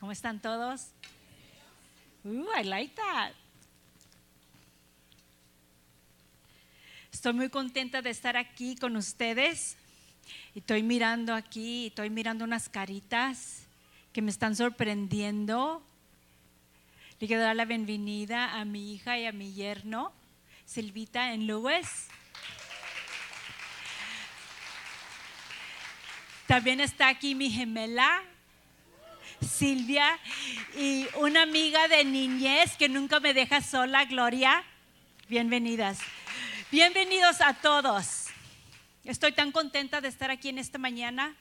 ¿Cómo están todos? Uh, I like that. Estoy muy contenta de estar aquí con ustedes. Y estoy mirando aquí, estoy mirando unas caritas que me están sorprendiendo. Le quiero dar la bienvenida a mi hija y a mi yerno, Silvita en Lewis. También está aquí mi gemela, Silvia, y una amiga de niñez que nunca me deja sola, Gloria. Bienvenidas. Bienvenidos a todos. Estoy tan contenta de estar aquí en esta mañana.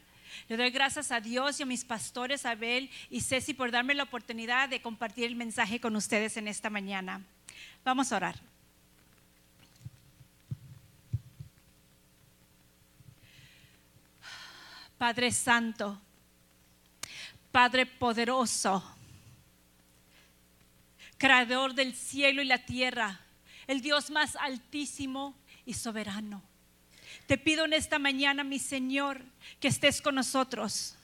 Le doy gracias a Dios y a mis pastores, Abel y Ceci, por darme la oportunidad de compartir el mensaje con ustedes en esta mañana. Vamos a orar. Padre Santo, Padre poderoso, Creador del cielo y la tierra, el Dios más altísimo y soberano. Te pido en esta mañana, mi Señor, que estés con nosotros.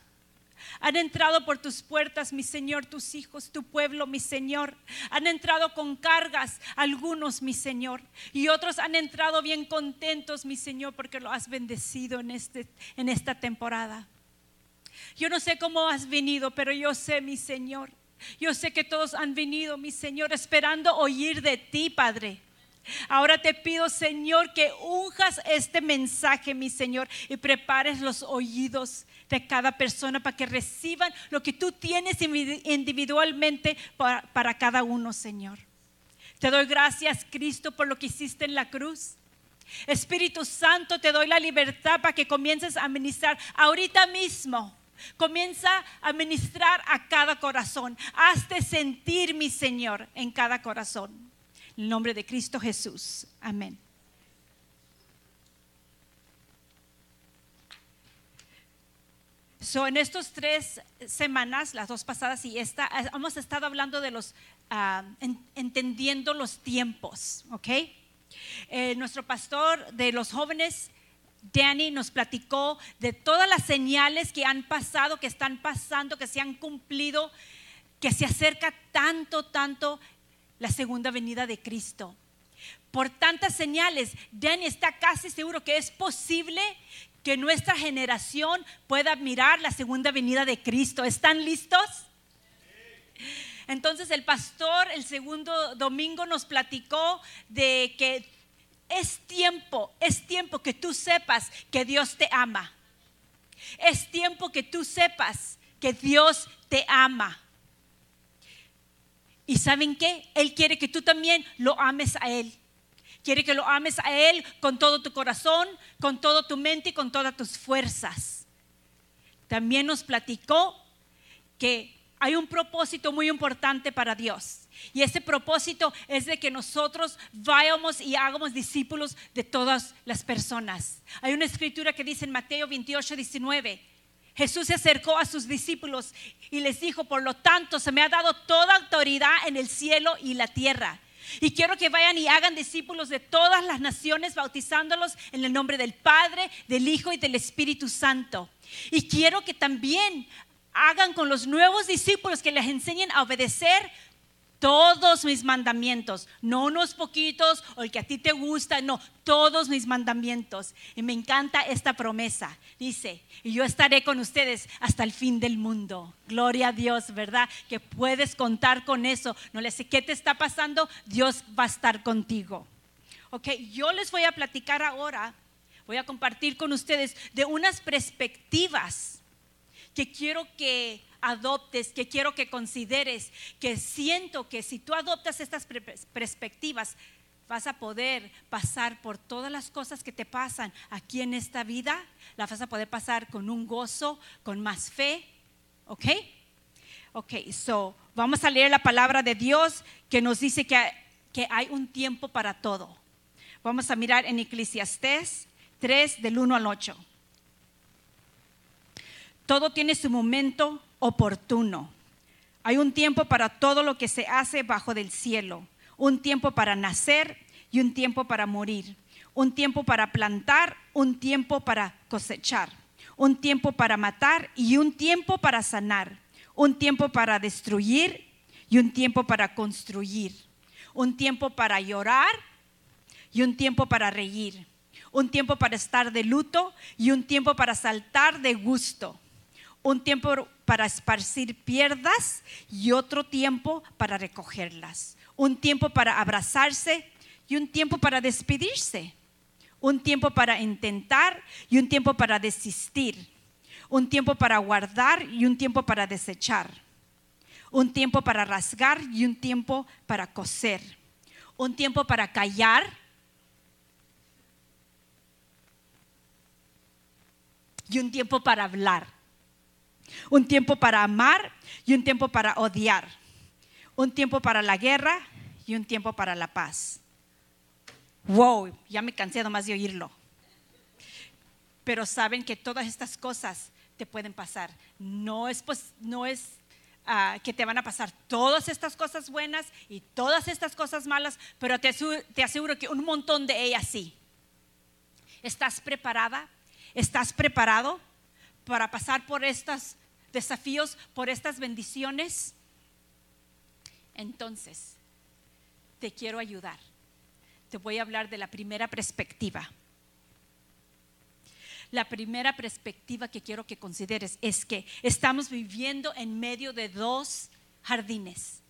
Han entrado por tus puertas, mi Señor, tus hijos, tu pueblo, mi Señor. Han entrado con cargas, algunos, mi Señor. Y otros han entrado bien contentos, mi Señor, porque lo has bendecido en, este, en esta temporada. Yo no sé cómo has venido, pero yo sé, mi Señor. Yo sé que todos han venido, mi Señor, esperando oír de ti, Padre. Ahora te pido, Señor, que unjas este mensaje, mi Señor, y prepares los oídos de cada persona para que reciban lo que tú tienes individualmente para, cada uno, Señor. Te doy gracias, Cristo, por lo que hiciste en la cruz. Espíritu Santo, te doy la libertad para que comiences a ministrar ahorita mismo. Comienza a ministrar a cada corazón. Hazte sentir, mi Señor, en cada corazón. En el nombre de Cristo Jesús. Amén. So, en estas tres semanas, las dos pasadas y esta, hemos estado hablando de los, ah, entendiendo los tiempos, ¿ok? Eh, nuestro pastor de los jóvenes, Danny, nos platicó de todas las señales que han pasado, que están pasando, que se han cumplido, que se acerca tanto, tanto la segunda venida de Cristo. Por tantas señales, Danny está casi seguro que es posible que nuestra generación pueda mirar la segunda venida de Cristo. ¿Están listos? Entonces el pastor el segundo domingo nos platicó de que es tiempo, es tiempo que tú sepas que Dios te ama. Es tiempo que tú sepas que Dios te ama. Y saben qué? Él quiere que tú también lo ames a Él. Quiere que lo ames a Él con todo tu corazón, con toda tu mente y con todas tus fuerzas. También nos platicó que hay un propósito muy importante para Dios. Y ese propósito es de que nosotros vayamos y hagamos discípulos de todas las personas. Hay una escritura que dice en Mateo 28, 19 Jesús se acercó a sus discípulos y les dijo, por lo tanto, se me ha dado toda autoridad en el cielo y la tierra. Y quiero que vayan y hagan discípulos de todas las naciones, bautizándolos en el nombre del Padre, del Hijo y del Espíritu Santo. Y quiero que también hagan con los nuevos discípulos que les enseñen a obedecer todos mis mandamientos, no unos poquitos o el que a ti te gusta, no, todos mis mandamientos. Y me encanta esta promesa. Dice, y yo estaré con ustedes hasta el fin del mundo. Gloria a Dios, ¿verdad? Que puedes contar con eso. No le sé qué te está pasando, Dios va a estar contigo. Ok, yo les voy a platicar ahora, voy a compartir con ustedes de unas perspectivas que quiero que adoptes, que quiero que consideres, que siento que si tú adoptas estas perspectivas, vas a poder pasar por todas las cosas que te pasan aquí en esta vida, las vas a poder pasar con un gozo, con más fe, ¿ok? Ok, so vamos a leer la palabra de Dios que nos dice que, que hay un tiempo para todo. Vamos a mirar en Eclesiastés 3 del 1 al 8. Todo tiene su momento oportuno. Hay un tiempo para todo lo que se hace bajo del cielo, un tiempo para nacer y un tiempo para morir, un tiempo para plantar, un tiempo para cosechar, un tiempo para matar y un tiempo para sanar, un tiempo para destruir y un tiempo para construir, un tiempo para llorar y un tiempo para reír, un tiempo para estar de luto y un tiempo para saltar de gusto, un tiempo para esparcir pierdas y otro tiempo para recogerlas, un tiempo para abrazarse y un tiempo para despedirse, un tiempo para intentar y un tiempo para desistir, un tiempo para guardar y un tiempo para desechar, un tiempo para rasgar y un tiempo para coser, un tiempo para callar y un tiempo para hablar un tiempo para amar y un tiempo para odiar, un tiempo para la guerra y un tiempo para la paz. Wow, ya me cansé más de oírlo. Pero saben que todas estas cosas te pueden pasar. No es, pues, no es ah, que te van a pasar todas estas cosas buenas y todas estas cosas malas, pero te te aseguro que un montón de ellas sí. ¿Estás preparada? ¿Estás preparado? Para pasar por estos desafíos, por estas bendiciones, entonces te quiero ayudar. Te voy a hablar de la primera perspectiva. La primera perspectiva que quiero que consideres es que estamos viviendo en medio de dos jardines.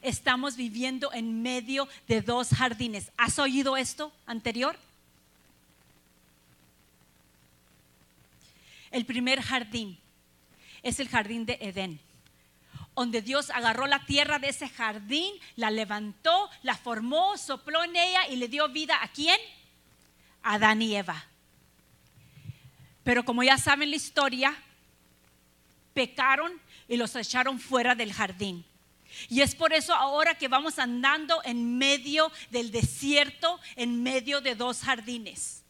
Estamos viviendo en medio de dos jardines. ¿Has oído esto anterior? El primer jardín es el jardín de Edén, donde Dios agarró la tierra de ese jardín, la levantó, la formó, sopló en ella y le dio vida a quién? A Adán y Eva. Pero como ya saben la historia, pecaron y los echaron fuera del jardín. Y es por eso ahora que vamos andando en medio del desierto, en medio de dos jardines.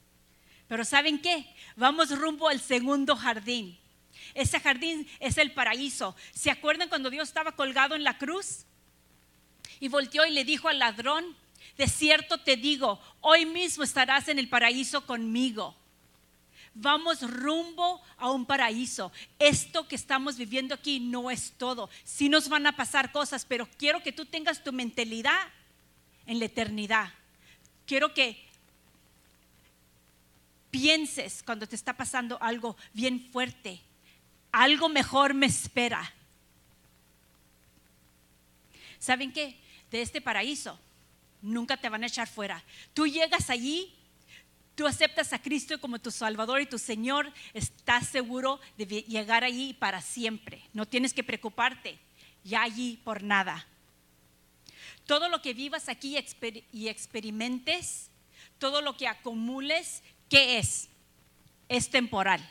Pero ¿saben qué? Vamos rumbo al segundo jardín. Ese jardín es el paraíso. ¿Se acuerdan cuando Dios estaba colgado en la cruz? Y volteó y le dijo al ladrón, de cierto te digo, hoy mismo estarás en el paraíso conmigo. Vamos rumbo a un paraíso. Esto que estamos viviendo aquí no es todo. Sí nos van a pasar cosas, pero quiero que tú tengas tu mentalidad en la eternidad. Quiero que pienses cuando te está pasando algo bien fuerte, algo mejor me espera. ¿Saben qué? De este paraíso nunca te van a echar fuera. Tú llegas allí, tú aceptas a Cristo como tu Salvador y tu Señor, estás seguro de llegar allí para siempre. No tienes que preocuparte ya allí por nada. Todo lo que vivas aquí y experimentes, todo lo que acumules, ¿Qué es? Es temporal.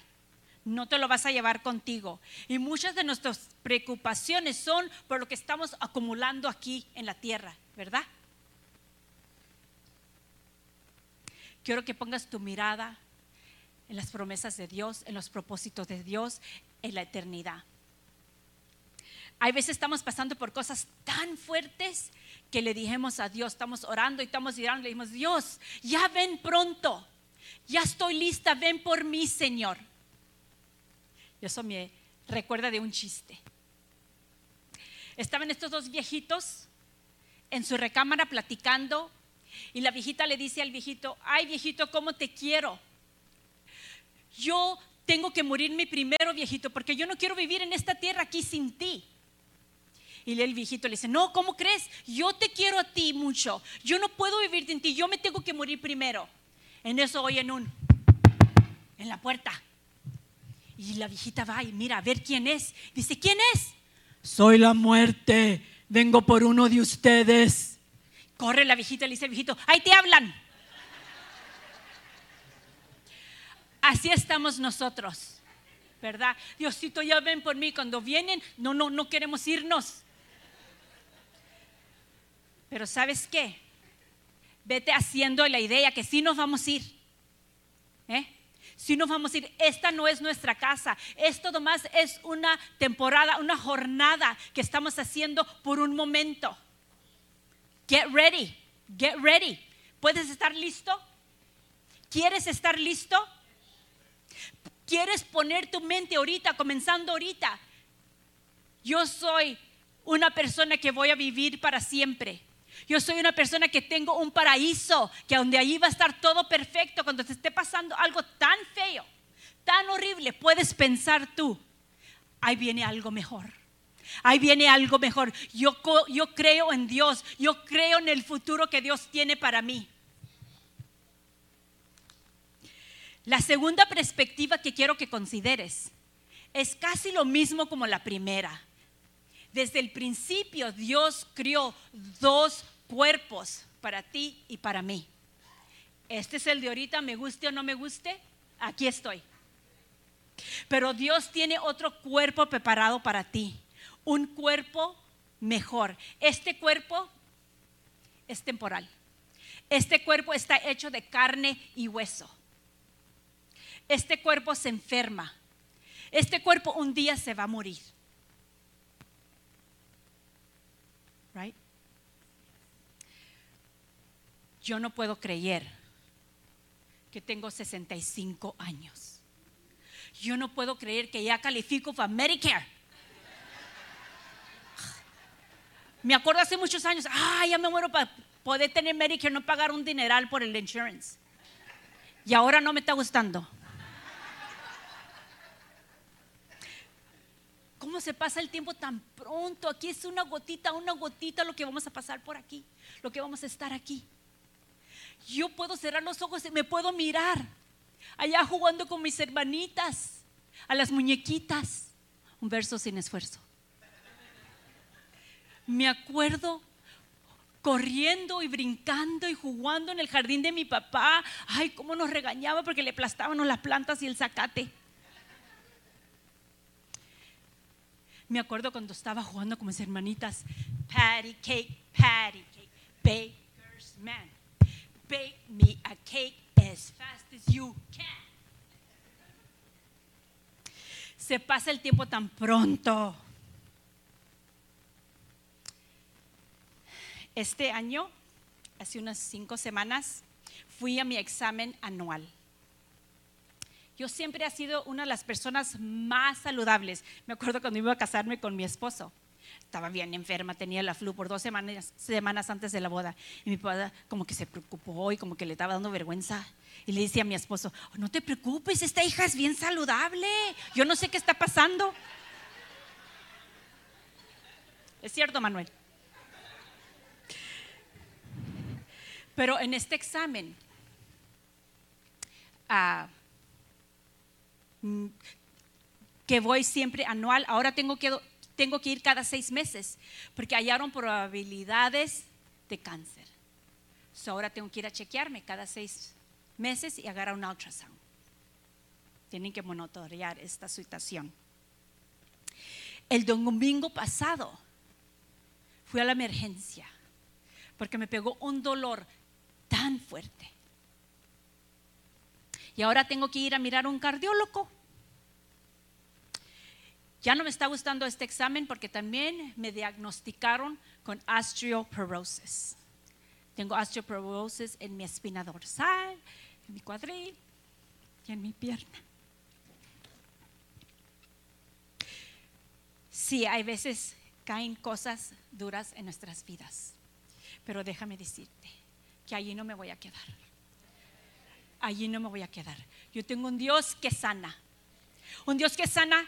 No te lo vas a llevar contigo. Y muchas de nuestras preocupaciones son por lo que estamos acumulando aquí en la tierra, ¿verdad? Quiero que pongas tu mirada en las promesas de Dios, en los propósitos de Dios, en la eternidad. Hay veces estamos pasando por cosas tan fuertes que le dijimos a Dios, estamos orando y estamos orando, le dijimos, Dios, ya ven pronto ya estoy lista, ven por mí, Señor. Y eso me recuerda de un chiste. Estaban estos dos viejitos en su recámara platicando y la viejita le dice al viejito, ay viejito, ¿cómo te quiero? Yo tengo que morirme primero, viejito, porque yo no quiero vivir en esta tierra aquí sin ti. Y el viejito le dice, no, ¿cómo crees? Yo te quiero a ti mucho. Yo no puedo vivir sin ti, yo me tengo que morir primero. En eso oyen un en la puerta. Y la viejita va y mira a ver quién es. Dice, ¿quién es? Soy la muerte. Vengo por uno de ustedes. Corre la viejita y le dice al viejito, ahí te hablan. Así estamos nosotros, ¿verdad? Diosito, ya ven por mí. Cuando vienen, no, no, no queremos irnos. Pero ¿sabes qué? Vete haciendo la idea que sí nos vamos a ir. ¿eh? Si nos vamos a ir, esta no es nuestra casa. Esto nomás es una temporada, una jornada que estamos haciendo por un momento. Get ready, get ready. ¿Puedes estar listo? ¿Quieres estar listo? ¿Quieres poner tu mente ahorita, comenzando ahorita? Yo soy una persona que voy a vivir para siempre. Yo soy una persona que tengo un paraíso, que donde allí va a estar todo perfecto. Cuando te esté pasando algo tan feo, tan horrible, puedes pensar tú, ahí viene algo mejor. Ahí viene algo mejor. Yo, yo creo en Dios. Yo creo en el futuro que Dios tiene para mí. La segunda perspectiva que quiero que consideres es casi lo mismo como la primera. Desde el principio Dios creó dos cuerpos para ti y para mí. Este es el de ahorita, me guste o no me guste, aquí estoy. Pero Dios tiene otro cuerpo preparado para ti, un cuerpo mejor. Este cuerpo es temporal. Este cuerpo está hecho de carne y hueso. Este cuerpo se enferma. Este cuerpo un día se va a morir. Yo no puedo creer que tengo 65 años. Yo no puedo creer que ya califico para Medicare. Me acuerdo hace muchos años, ah, ya me muero para poder tener Medicare, no pagar un dineral por el insurance. Y ahora no me está gustando. ¿Cómo se pasa el tiempo tan pronto? Aquí es una gotita, una gotita lo que vamos a pasar por aquí, lo que vamos a estar aquí yo puedo cerrar los ojos y me puedo mirar allá jugando con mis hermanitas, a las muñequitas. Un verso sin esfuerzo. Me acuerdo corriendo y brincando y jugando en el jardín de mi papá. Ay, cómo nos regañaba porque le aplastábamos las plantas y el zacate. Me acuerdo cuando estaba jugando con mis hermanitas. Patty cake, patty cake, baker's man bake me a cake as fast as you can. Se pasa el tiempo tan pronto. Este año, hace unas cinco semanas, fui a mi examen anual. Yo siempre he sido una de las personas más saludables. Me acuerdo cuando iba a casarme con mi esposo estaba bien enferma, tenía la flu por dos semanas, antes de la boda. Y mi padre como que se preocupó y como que le estaba dando vergüenza. Y le decía a mi esposo, oh, no te preocupes, esta hija es bien saludable. Yo no sé qué está pasando. Es cierto, Manuel. Pero en este examen, mm, que voy siempre anual, ahora tengo que tengo que ir cada seis meses porque hallaron probabilidades de cáncer. ahora tengo que ir a chequearme cada seis meses y agarrar un ultrasound. Tienen que monitorear esta situación. El domingo pasado fui a la emergencia porque me pegó un dolor tan fuerte. Y ahora tengo que ir a mirar a un cardiólogo ya no me está gustando este examen porque también me diagnosticaron con osteoporosis. Tengo osteoporosis en mi espina dorsal, en mi cuadril y en mi pierna. Sí, hay veces caen cosas duras en nuestras vidas, pero déjame decirte que allí no me voy a quedar. Allí no me voy a quedar. Yo tengo un Dios que sana. Un Dios que sana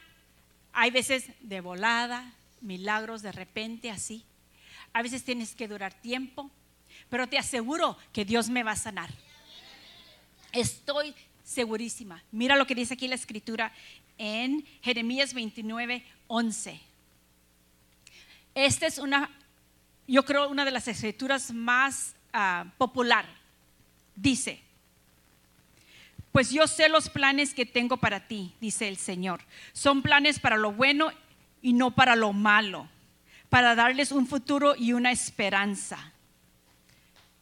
hay veces de volada, milagros de repente así. A veces tienes que durar tiempo, pero te aseguro que Dios me va a sanar. Estoy segurísima. Mira lo que dice aquí la escritura en Jeremías 29, 11. Esta es una, yo creo, una de las escrituras más uh, popular. Dice, pues yo sé los planes que tengo para ti, dice el Señor. Son planes para lo bueno y no para lo malo, para darles un futuro y una esperanza.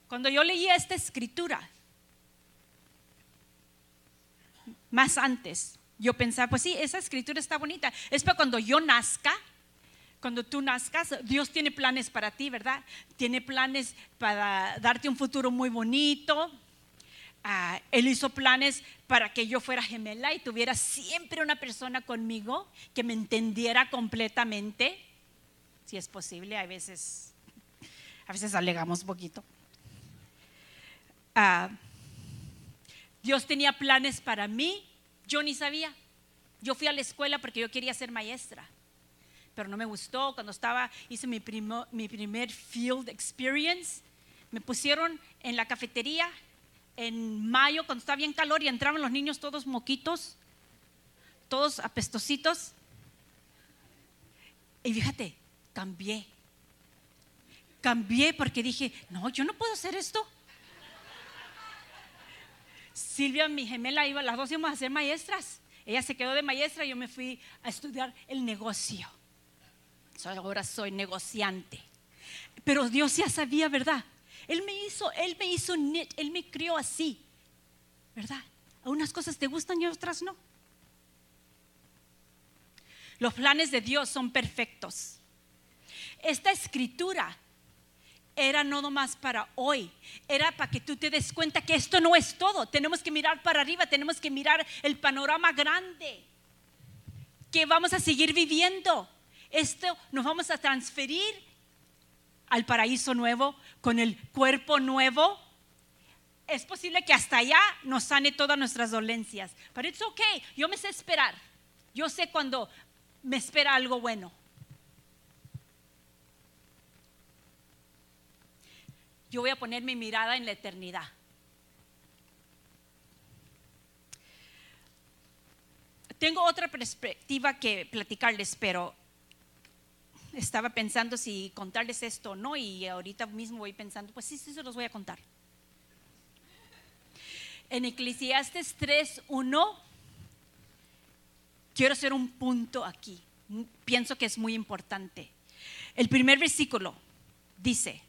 Cuando yo leía esta escritura, más antes, yo pensaba, pues sí, esa escritura está bonita. Es para cuando yo nazca, cuando tú nazcas, Dios tiene planes para ti, ¿verdad? Tiene planes para darte un futuro muy bonito, Ah, él hizo planes para que yo fuera gemela y tuviera siempre una persona conmigo que me entendiera completamente. si es posible, a veces, a veces alegamos poquito. Ah, Dios tenía planes para mí, yo ni sabía. Yo fui a la escuela porque yo quería ser maestra, pero no me gustó. Cuando estaba, hice mi primer field experience, me pusieron en la cafetería en mayo, cuando estaba bien calor y entraban los niños todos moquitos, todos apestositos. Y fíjate, cambié. Cambié porque dije, no, yo no puedo hacer esto. Silvia, mi gemela, iba, las dos íbamos a ser maestras. Ella se quedó de maestra y yo me fui a estudiar el negocio. ahora soy negociante. Pero Dios ya sabía, ¿verdad? Él me hizo, Él me hizo Él me crió así, ¿verdad? Unas cosas te gustan y otras no. Los planes de Dios son perfectos. Esta escritura era no nomás para hoy, era para que tú te des cuenta que esto no es todo. Tenemos que mirar para arriba, tenemos que mirar el panorama grande, que vamos a seguir viviendo. Esto nos vamos a transferir al paraíso nuevo, con el cuerpo nuevo, es posible que hasta allá nos sane todas nuestras dolencias. Pero es ok, yo me sé esperar. Yo sé cuando me espera algo bueno. Yo voy a poner mi mirada en la eternidad. Tengo otra perspectiva que platicarles, pero estaba pensando si contarles esto o no y ahorita mismo voy pensando, pues sí, sí, se los voy a contar. En Eclesiastes 3.1, quiero hacer un punto aquí. Pienso que es muy importante. El primer versículo dice,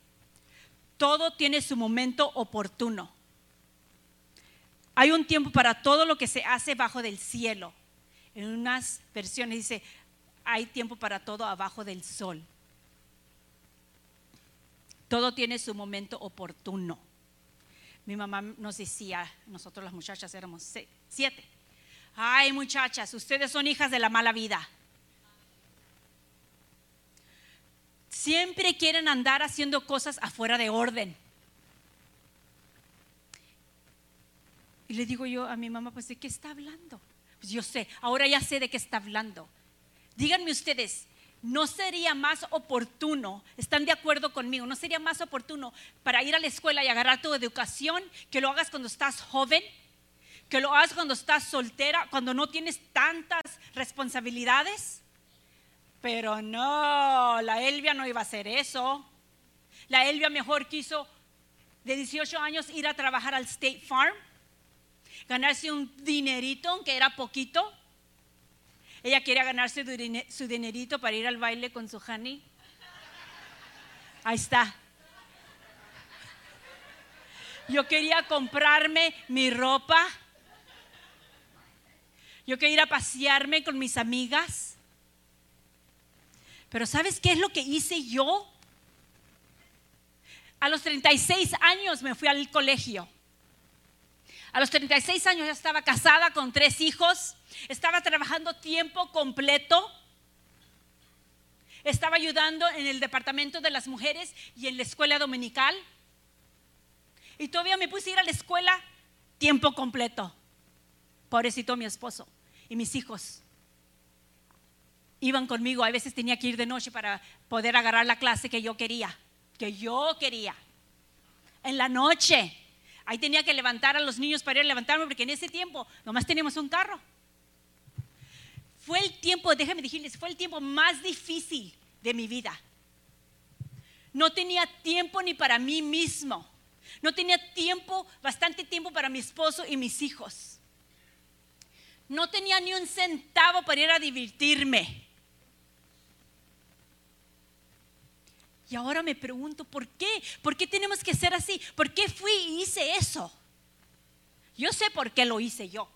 todo tiene su momento oportuno. Hay un tiempo para todo lo que se hace bajo del cielo. En unas versiones dice, hay tiempo para todo abajo del sol. Todo tiene su momento oportuno. Mi mamá nos decía, nosotros las muchachas éramos siete. Ay, muchachas, ustedes son hijas de la mala vida. Siempre quieren andar haciendo cosas afuera de orden. Y le digo yo a mi mamá, pues ¿de qué está hablando? Pues yo sé, ahora ya sé de qué está hablando. Díganme ustedes, ¿no sería más oportuno, están de acuerdo conmigo, no sería más oportuno para ir a la escuela y agarrar tu educación que lo hagas cuando estás joven? Que lo hagas cuando estás soltera, cuando no tienes tantas responsabilidades? Pero no, la Elvia no iba a hacer eso. La Elvia mejor quiso de 18 años ir a trabajar al State Farm, ganarse un dinerito, aunque era poquito, ella quería ganarse su dinerito para ir al baile con su honey. Ahí está. Yo quería comprarme mi ropa. Yo quería ir a pasearme con mis amigas. Pero ¿sabes qué es lo que hice yo? A los 36 años me fui al colegio. A los 36 años ya estaba casada con tres hijos, estaba trabajando tiempo completo, estaba ayudando en el departamento de las mujeres y en la escuela dominical. Y todavía me puse a ir a la escuela tiempo completo. Pobrecito mi esposo y mis hijos. Iban conmigo, a veces tenía que ir de noche para poder agarrar la clase que yo quería, que yo quería. En la noche Ahí tenía que levantar a los niños para ir a levantarme porque en ese tiempo nomás teníamos un carro. Fue el tiempo, déjenme decirles, fue el tiempo más difícil de mi vida. No tenía tiempo ni para mí mismo. No tenía tiempo, bastante tiempo para mi esposo y mis hijos. No tenía ni un centavo para ir a divertirme. Y ahora me pregunto, ¿por qué? ¿Por qué tenemos que ser así? ¿Por qué fui y hice eso? Yo sé por qué lo hice yo.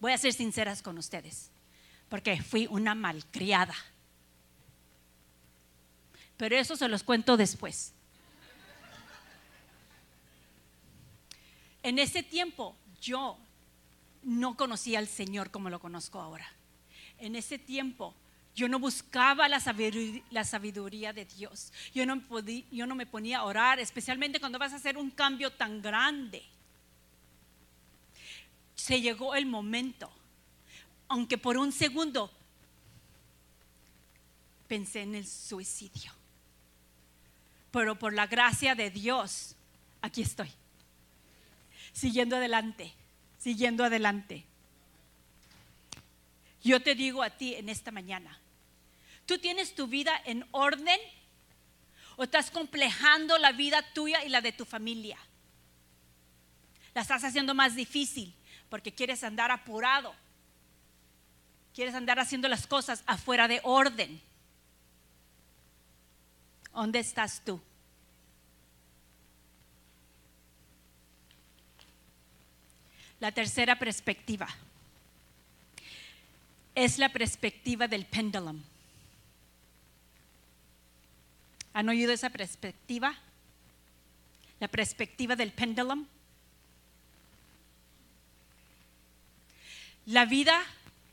Voy a ser sinceras con ustedes. Porque fui una malcriada. Pero eso se los cuento después. En ese tiempo yo no conocía al Señor como lo conozco ahora. En ese tiempo Yo no buscaba la sabiduría, de Dios. Yo no, podí- yo no me ponía a orar, especialmente cuando vas a hacer un cambio tan grande. Se llegó el momento, aunque por un segundo pensé en el suicidio. Pero por la gracia de Dios, aquí estoy. Siguiendo adelante, siguiendo adelante. Yo te digo a ti en esta mañana, ¿tú tienes tu vida en orden o estás complejando la vida tuya y la de tu familia? La estás haciendo más difícil porque quieres andar apurado. Quieres andar haciendo las cosas afuera de orden. ¿Dónde estás tú? La tercera perspectiva es la perspectiva del pendulum. ¿Han oído esa perspectiva? La perspectiva del pendulum. La vida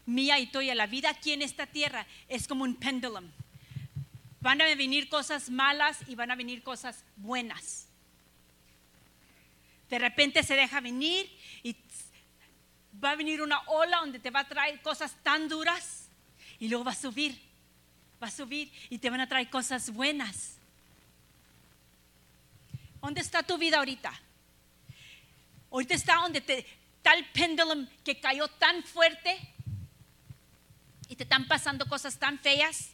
mía y tuya, la vida aquí en esta tierra es como un pendulum. Van a venir cosas malas y van a venir cosas buenas. De repente se deja venir y va a venir una ola donde te va a traer cosas tan duras y luego va a subir, va a subir y te van a traer cosas buenas. ¿Dónde está tu vida ahorita? Ahorita está donde te, el pendulum que cayó tan fuerte y te están pasando cosas tan feas.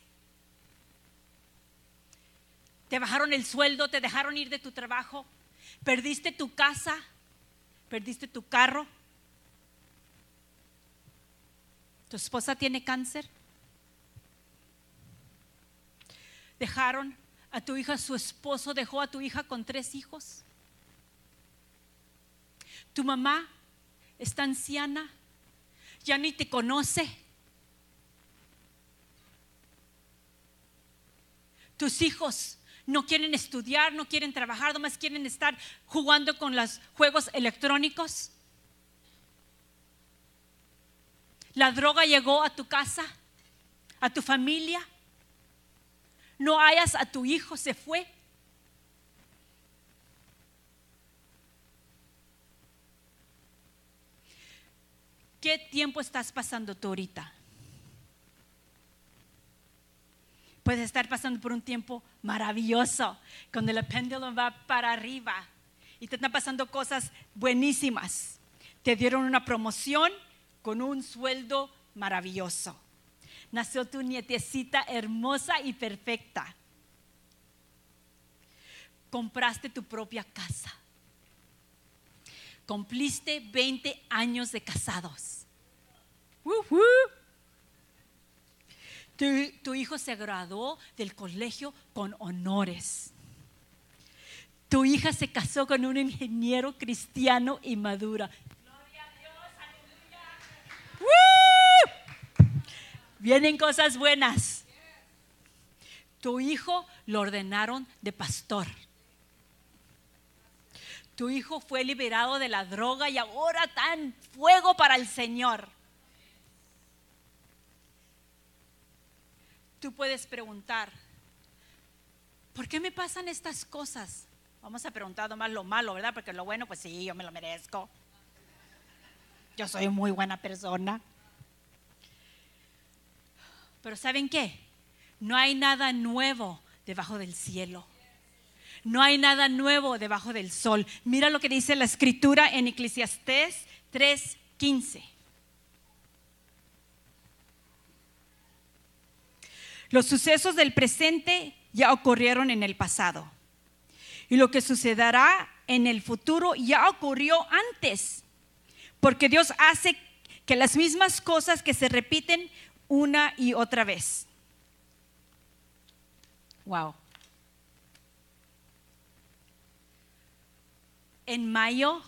Te bajaron el sueldo, te dejaron ir de tu trabajo, perdiste tu casa, perdiste tu carro. ¿Tu esposa tiene cáncer? Dejaron a tu hija, su esposo dejó a tu hija con tres hijos. Tu mamá está anciana, ya ni te conoce. Tus hijos no quieren estudiar, no quieren trabajar, nomás quieren estar jugando con los juegos electrónicos. La droga llegó a tu casa, a tu familia. No hayas a tu hijo, se fue. ¿Qué tiempo estás pasando tú ahorita? Puedes estar pasando por un tiempo maravilloso, cuando el péndulo va para arriba y te están pasando cosas buenísimas. Te dieron una promoción con un sueldo maravilloso. Nació tu nietecita hermosa y perfecta. Compraste tu propia casa. Cumpliste 20 años de casados. Woo-hoo. Tu, tu hijo se graduó del colegio con honores. Tu hija se casó con un ingeniero cristiano y madura. Vienen cosas buenas. Tu hijo lo ordenaron de pastor. Tu hijo fue liberado de la droga y ahora en fuego para el Señor. Tú puedes preguntar, ¿por qué me pasan estas cosas? Vamos a preguntar más lo malo, ¿verdad? Porque lo bueno, pues sí, yo me lo merezco. Yo soy muy buena persona. Pero ¿saben qué? No hay nada nuevo debajo del cielo. No hay nada nuevo debajo del sol. Mira lo que dice la escritura en Eclesiastés 3:15. Los sucesos del presente ya ocurrieron en el pasado. Y lo que sucederá en el futuro ya ocurrió antes. Porque Dios hace que las mismas cosas que se repiten una y otra vez. Wow. En mayo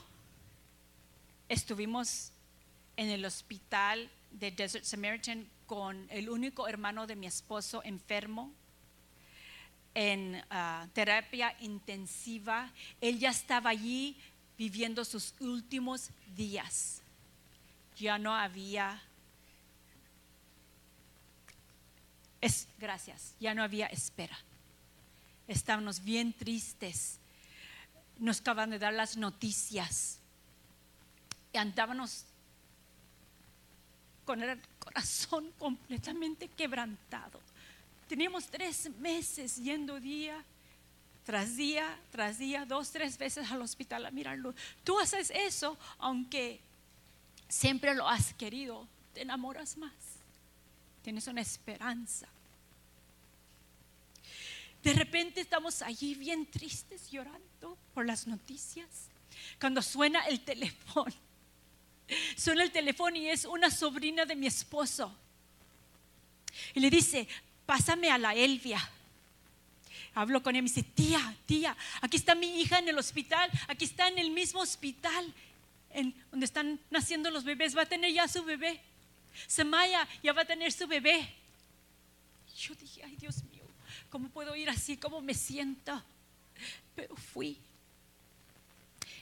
estuvimos en el hospital de Desert Samaritan con el único hermano de mi esposo enfermo en ah, terapia intensiva. Él ya estaba allí viviendo sus últimos días. Ya no había Es, gracias, ya no había espera. Estábamos bien tristes. Nos acaban de dar las noticias. Y andábamos con el corazón completamente quebrantado. Teníamos tres meses yendo día tras día, tras día, dos, tres veces al hospital a mirarlo. Tú haces eso, aunque siempre lo has querido, te enamoras más. Tienes una esperanza. De repente estamos allí bien tristes, llorando por las noticias. Cuando suena el teléfono, suena el teléfono y es una sobrina de mi esposo. Y le dice, pásame a la Elvia. Hablo con ella y dice, tía, tía, aquí está mi hija en el hospital, aquí está en el mismo hospital en donde están naciendo los bebés, va a tener ya su bebé. Semaya ya va a tener su bebé. Yo dije, ay Dios mío, ¿cómo puedo ir así? ¿Cómo me siento? Pero fui.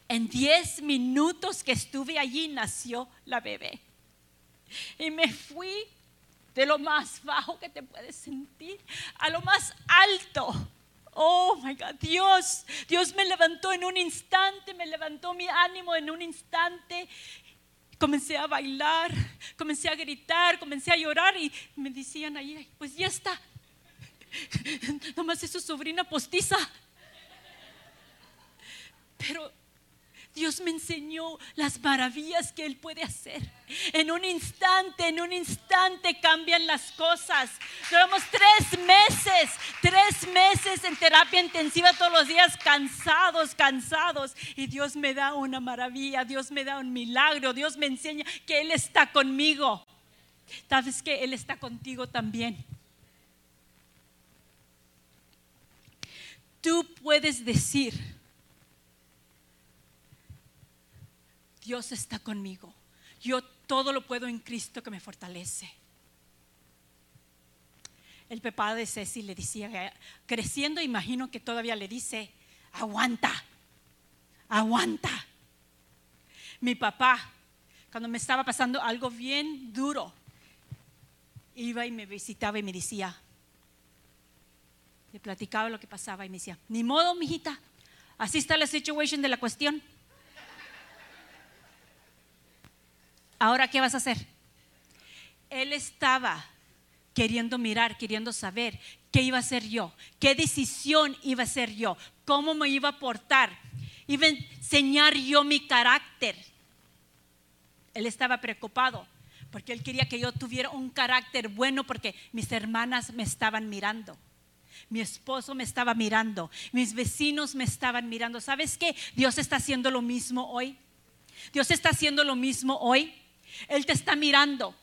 En 10 minutos que estuve allí nació la bebé. Y me fui de lo más bajo que te puedes sentir a lo más alto. Oh my God, Dios, Dios me levantó en un instante, me levantó mi ánimo en un instante. Comencé a bailar, comencé a gritar, comencé a llorar y me decían ahí, pues ya está. Nomás es su sobrina postiza. Pero Dios me enseñó las maravillas que Él puede hacer. En un instante, en un instante cambian las cosas. Llevamos tres meses, tres meses en terapia intensiva todos los días, cansados, cansados. Y Dios me da una maravilla, Dios me da un milagro, Dios me enseña que Él está conmigo. Sabes que Él está contigo también. Tú puedes decir, Dios está conmigo. Yo todo lo puedo en Cristo que me fortalece. El papá de Ceci le decía, creciendo, imagino que todavía le dice, aguanta, aguanta. Mi papá, cuando me estaba pasando algo bien duro, iba y me visitaba y me decía, le platicaba lo que pasaba y me decía, ni modo, mijita, así está la situación de la cuestión. Ahora, ¿qué vas a hacer? Él estaba queriendo mirar, queriendo saber qué iba a hacer yo, qué decisión iba a hacer yo, cómo me iba a portar, iba a enseñar yo mi carácter. Él estaba preocupado porque él quería que yo tuviera un carácter bueno porque mis hermanas me estaban mirando. Mi esposo me estaba mirando, mis vecinos me estaban mirando. ¿Sabes qué? Dios está haciendo lo mismo hoy. Dios está haciendo lo mismo hoy. Él te está mirando.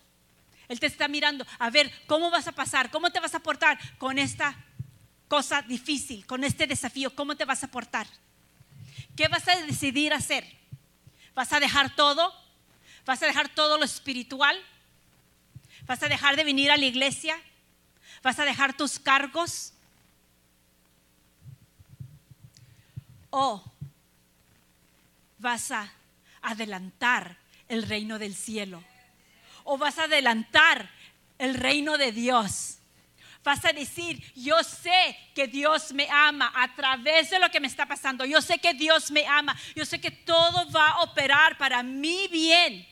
Él te está mirando. A ver, ¿cómo vas a pasar? ¿Cómo te vas a portar con esta cosa difícil, con este desafío? ¿Cómo te vas a portar? ¿Qué vas a decidir hacer? ¿Vas a dejar todo? ¿Vas a dejar todo lo espiritual? ¿Vas a dejar de venir a la iglesia? ¿Vas a dejar tus cargos? ¿O vas a adelantar el reino del cielo. O vas a adelantar el reino de Dios. Vas a decir, yo sé que Dios me ama a través de lo que me está pasando. Yo sé que Dios me ama. Yo sé que todo va a operar para mi bien.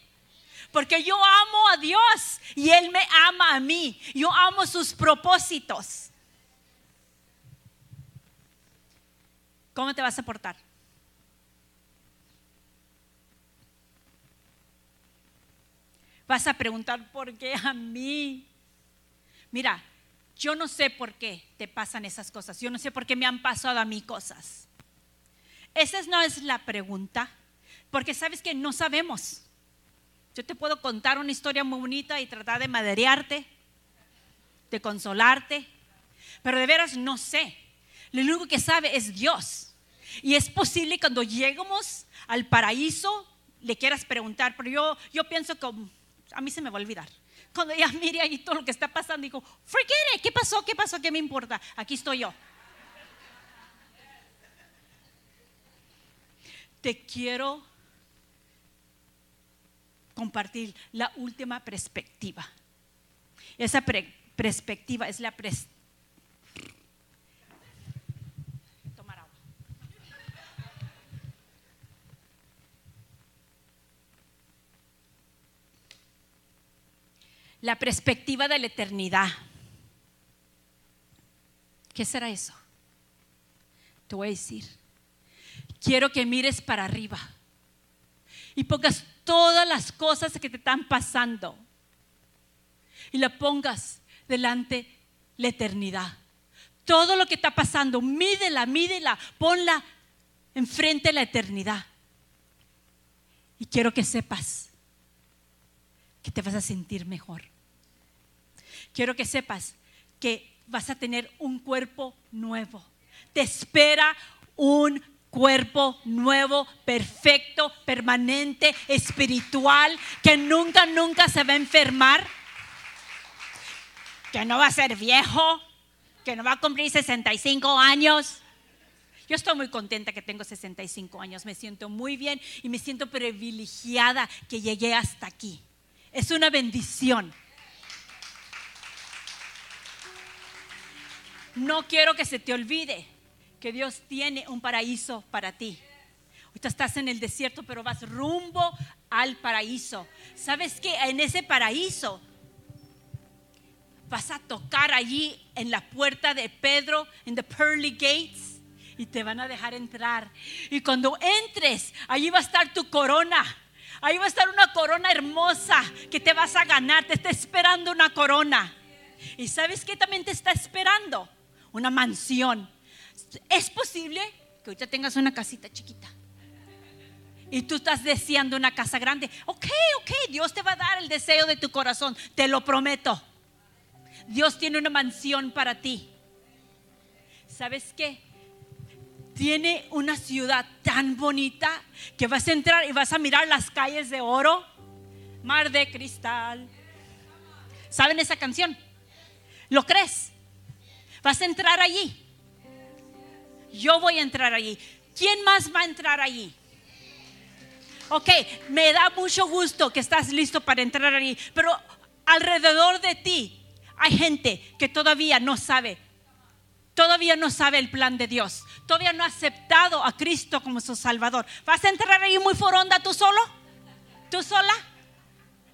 Porque yo amo a Dios y Él me ama a mí. Yo amo sus propósitos. ¿Cómo te vas a portar? Vas a preguntar, ¿por qué a mí? Mira, yo no sé por qué te pasan esas cosas. Yo no sé por qué me han pasado a mí cosas. Esa no es la pregunta, porque sabes que no sabemos. Yo te puedo contar una historia muy bonita y tratar de maderearte, de consolarte, pero de veras no sé. Lo único que sabe es Dios. Y es posible cuando lleguemos al paraíso le quieras preguntar, pero yo, yo pienso que a mí se me va a olvidar. Cuando ella mire ahí todo lo que está pasando, digo, forget it, ¿qué pasó? ¿Qué pasó? ¿Qué me importa? Aquí estoy yo. Te quiero compartir la última perspectiva. Esa perspectiva, es la pres- La perspectiva de la eternidad. ¿Qué será eso? Te voy a decir. Quiero que mires para arriba y pongas todas las cosas que te están pasando y la pongas delante la eternidad. Todo lo que está pasando, mídela, mídela, ponla enfrente de la eternidad. Y quiero que sepas que te vas a sentir mejor. Quiero que sepas que vas a tener un cuerpo nuevo. Te espera un cuerpo nuevo, perfecto, permanente, espiritual, que nunca, nunca se va a enfermar, que no va a ser viejo, que no va a cumplir 65 años. Yo estoy muy contenta que tengo 65 años, me siento muy bien y me siento privilegiada que llegué hasta aquí. Es una bendición. No quiero que se te olvide que Dios tiene un paraíso para ti. Ahorita estás en el desierto, pero vas rumbo al paraíso. ¿Sabes que En ese paraíso vas a tocar allí en la puerta de Pedro, en the pearly gates, y te van a dejar entrar. Y cuando entres, allí va a estar tu corona. Ahí va a estar una corona hermosa que te vas a ganar. Te está esperando una corona. ¿Y sabes qué también te está esperando? Una mansión. Es posible que ahorita tengas una casita chiquita. Y tú estás deseando una casa grande. Ok, ok, Dios te va a dar el deseo de tu corazón. Te lo prometo. Dios tiene una mansión para ti. ¿Sabes qué? Tiene una ciudad tan bonita que vas a entrar y vas a mirar las calles de oro, mar de cristal. ¿Saben esa canción? ¿Lo crees? Vas a entrar allí. Yo voy a entrar allí. ¿Quién más va a entrar allí? Ok, me da mucho gusto que estás listo para entrar allí, pero alrededor de ti hay gente que todavía no sabe, todavía no sabe el plan de Dios, todavía no ha aceptado a Cristo como su Salvador. ¿Vas a entrar ahí muy foronda tú solo? ¿Tú sola?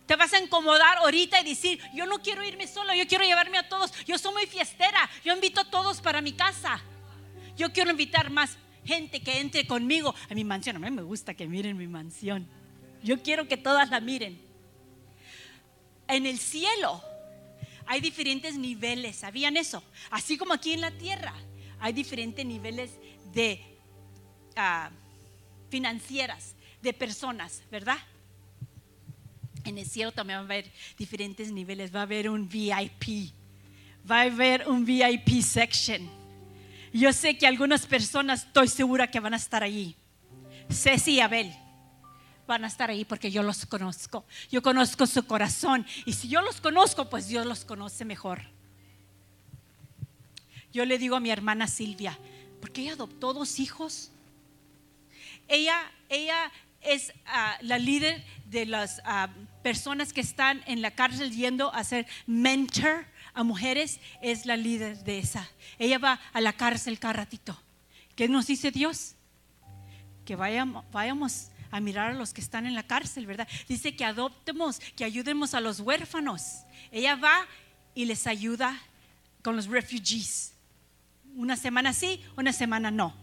Te vas a incomodar ahorita y decir, yo no quiero irme solo, yo quiero llevarme a todos, yo soy muy fiestera, yo invito a todos para mi casa. Yo quiero invitar más gente que entre conmigo a mi mansión. A mí me gusta que miren mi mansión. Yo quiero que todas la miren. En el cielo hay diferentes niveles, ¿sabían eso? Así como aquí en la tierra hay diferentes niveles de ah, financieras, de personas, ¿verdad? En el cielo también va a haber diferentes niveles. Va a haber un VIP, va a haber un VIP section. Yo sé que algunas personas estoy segura que van a estar allí. Ceci y Abel van a estar ahí porque yo los conozco. Yo conozco su corazón. Y si yo los conozco, pues Dios los conoce mejor. Yo le digo a mi hermana Silvia, porque ella adoptó dos hijos. Ella, ella es ah, la líder de las ah, personas que están en la cárcel yendo a ser mentor a mujeres, es la líder de esa. Ella va a la cárcel cada ratito. ¿Qué nos dice Dios? Que vayamos, a mirar a los que están en la cárcel, ¿verdad? Dice que adoptemos, que ayudemos a los huérfanos. Ella va y les ayuda con los refugees. Una semana sí, una semana no.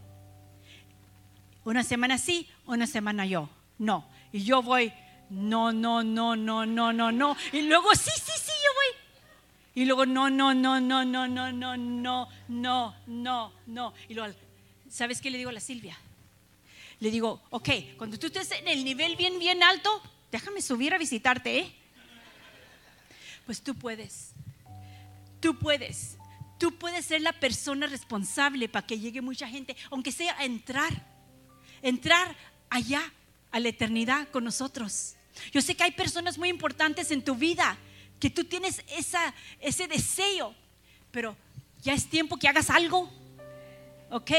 Una semana sí, una semana yo. No. Y yo voy, no, no, no, no, no, no, no. Y luego sí, sí, sí, yo voy. Y luego no, no, no, no, no, no, no, no, no, no, no. Y luego, ¿sabes qué le digo a la Silvia? Le digo, ok, cuando tú estés en el nivel bien, bien alto, déjame subir a visitarte, ¿eh? Pues tú puedes. Tú puedes. Tú puedes ser la persona responsable para que llegue mucha gente, aunque sea a entrar. Entrar allá a la eternidad con nosotros. Yo sé que hay personas muy importantes en tu vida que tú tienes ese deseo, pero ya es tiempo que hagas algo. ¿Ok?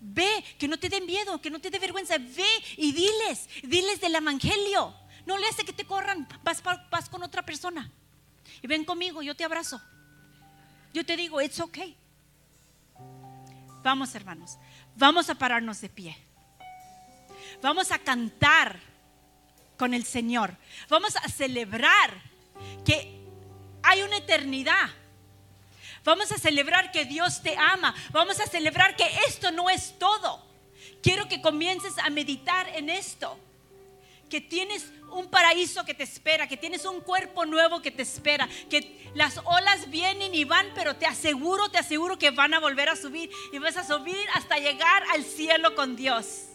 Ve, que no te dé miedo, que no te dé vergüenza. Ve y diles, diles del evangelio. No le hace que te corran, vas, vas con otra persona. Y ven conmigo, yo te abrazo. Yo te digo, it's okay. Vamos, hermanos, vamos a pararnos de pie. Vamos a cantar con el Señor. Vamos a celebrar que hay una eternidad. Vamos a celebrar que Dios te ama. Vamos a celebrar que esto no es todo. Quiero que comiences a meditar en esto. Que tienes un paraíso que te espera, que tienes un cuerpo nuevo que te espera, que las olas vienen y van, pero te aseguro, te aseguro que van a volver a subir y vas a subir hasta llegar al cielo con Dios.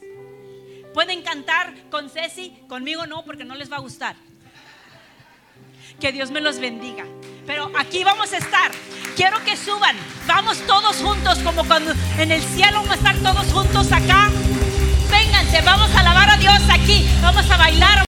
Pueden cantar con Ceci, conmigo no, porque no les va a gustar. Que Dios me los bendiga. Pero aquí vamos a estar. Quiero que suban. Vamos todos juntos, como cuando en el cielo vamos a estar todos juntos acá. Vénganse, vamos a alabar a Dios aquí. Vamos a bailar.